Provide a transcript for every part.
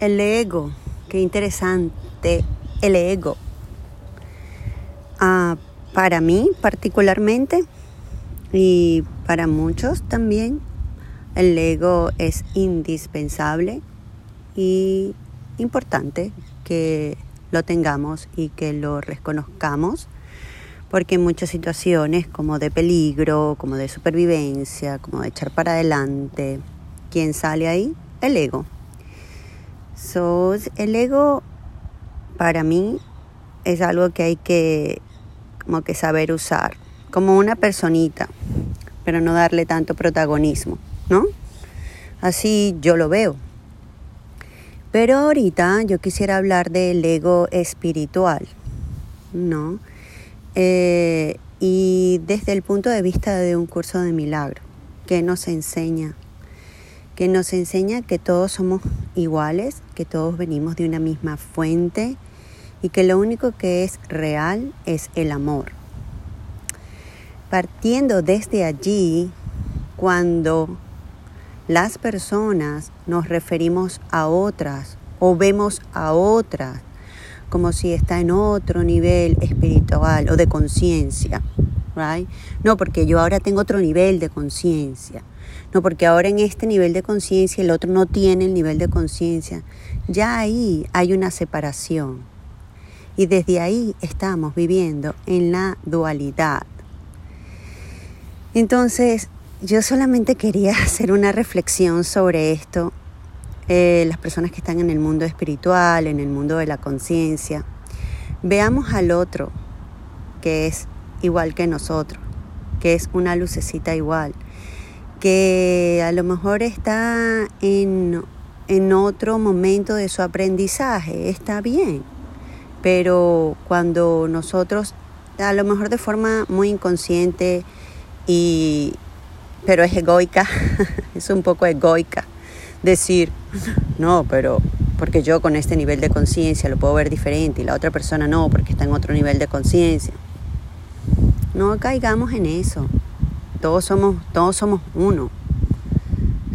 El ego, qué interesante, el ego. Ah, para mí particularmente y para muchos también, el ego es indispensable y importante que lo tengamos y que lo reconozcamos, porque en muchas situaciones como de peligro, como de supervivencia, como de echar para adelante, ¿quién sale ahí? El ego. So, el ego para mí es algo que hay que como que saber usar, como una personita, pero no darle tanto protagonismo, ¿no? Así yo lo veo. Pero ahorita yo quisiera hablar del ego espiritual, ¿no? Eh, y desde el punto de vista de un curso de milagro, que nos enseña que nos enseña que todos somos iguales, que todos venimos de una misma fuente y que lo único que es real es el amor. Partiendo desde allí, cuando las personas nos referimos a otras o vemos a otras como si está en otro nivel espiritual o de conciencia, right? No, porque yo ahora tengo otro nivel de conciencia. No, porque ahora en este nivel de conciencia el otro no tiene el nivel de conciencia. Ya ahí hay una separación. Y desde ahí estamos viviendo en la dualidad. Entonces, yo solamente quería hacer una reflexión sobre esto. Eh, las personas que están en el mundo espiritual, en el mundo de la conciencia, veamos al otro que es igual que nosotros, que es una lucecita igual que a lo mejor está en, en otro momento de su aprendizaje, está bien, pero cuando nosotros, a lo mejor de forma muy inconsciente, y, pero es egoica, es un poco egoica, decir, no, pero porque yo con este nivel de conciencia lo puedo ver diferente y la otra persona no, porque está en otro nivel de conciencia. No caigamos en eso. Todos somos, todos somos uno.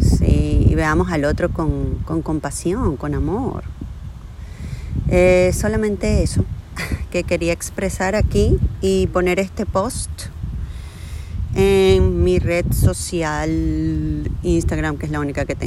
Sí, y veamos al otro con, con compasión, con amor. Eh, solamente eso que quería expresar aquí y poner este post en mi red social Instagram, que es la única que tengo.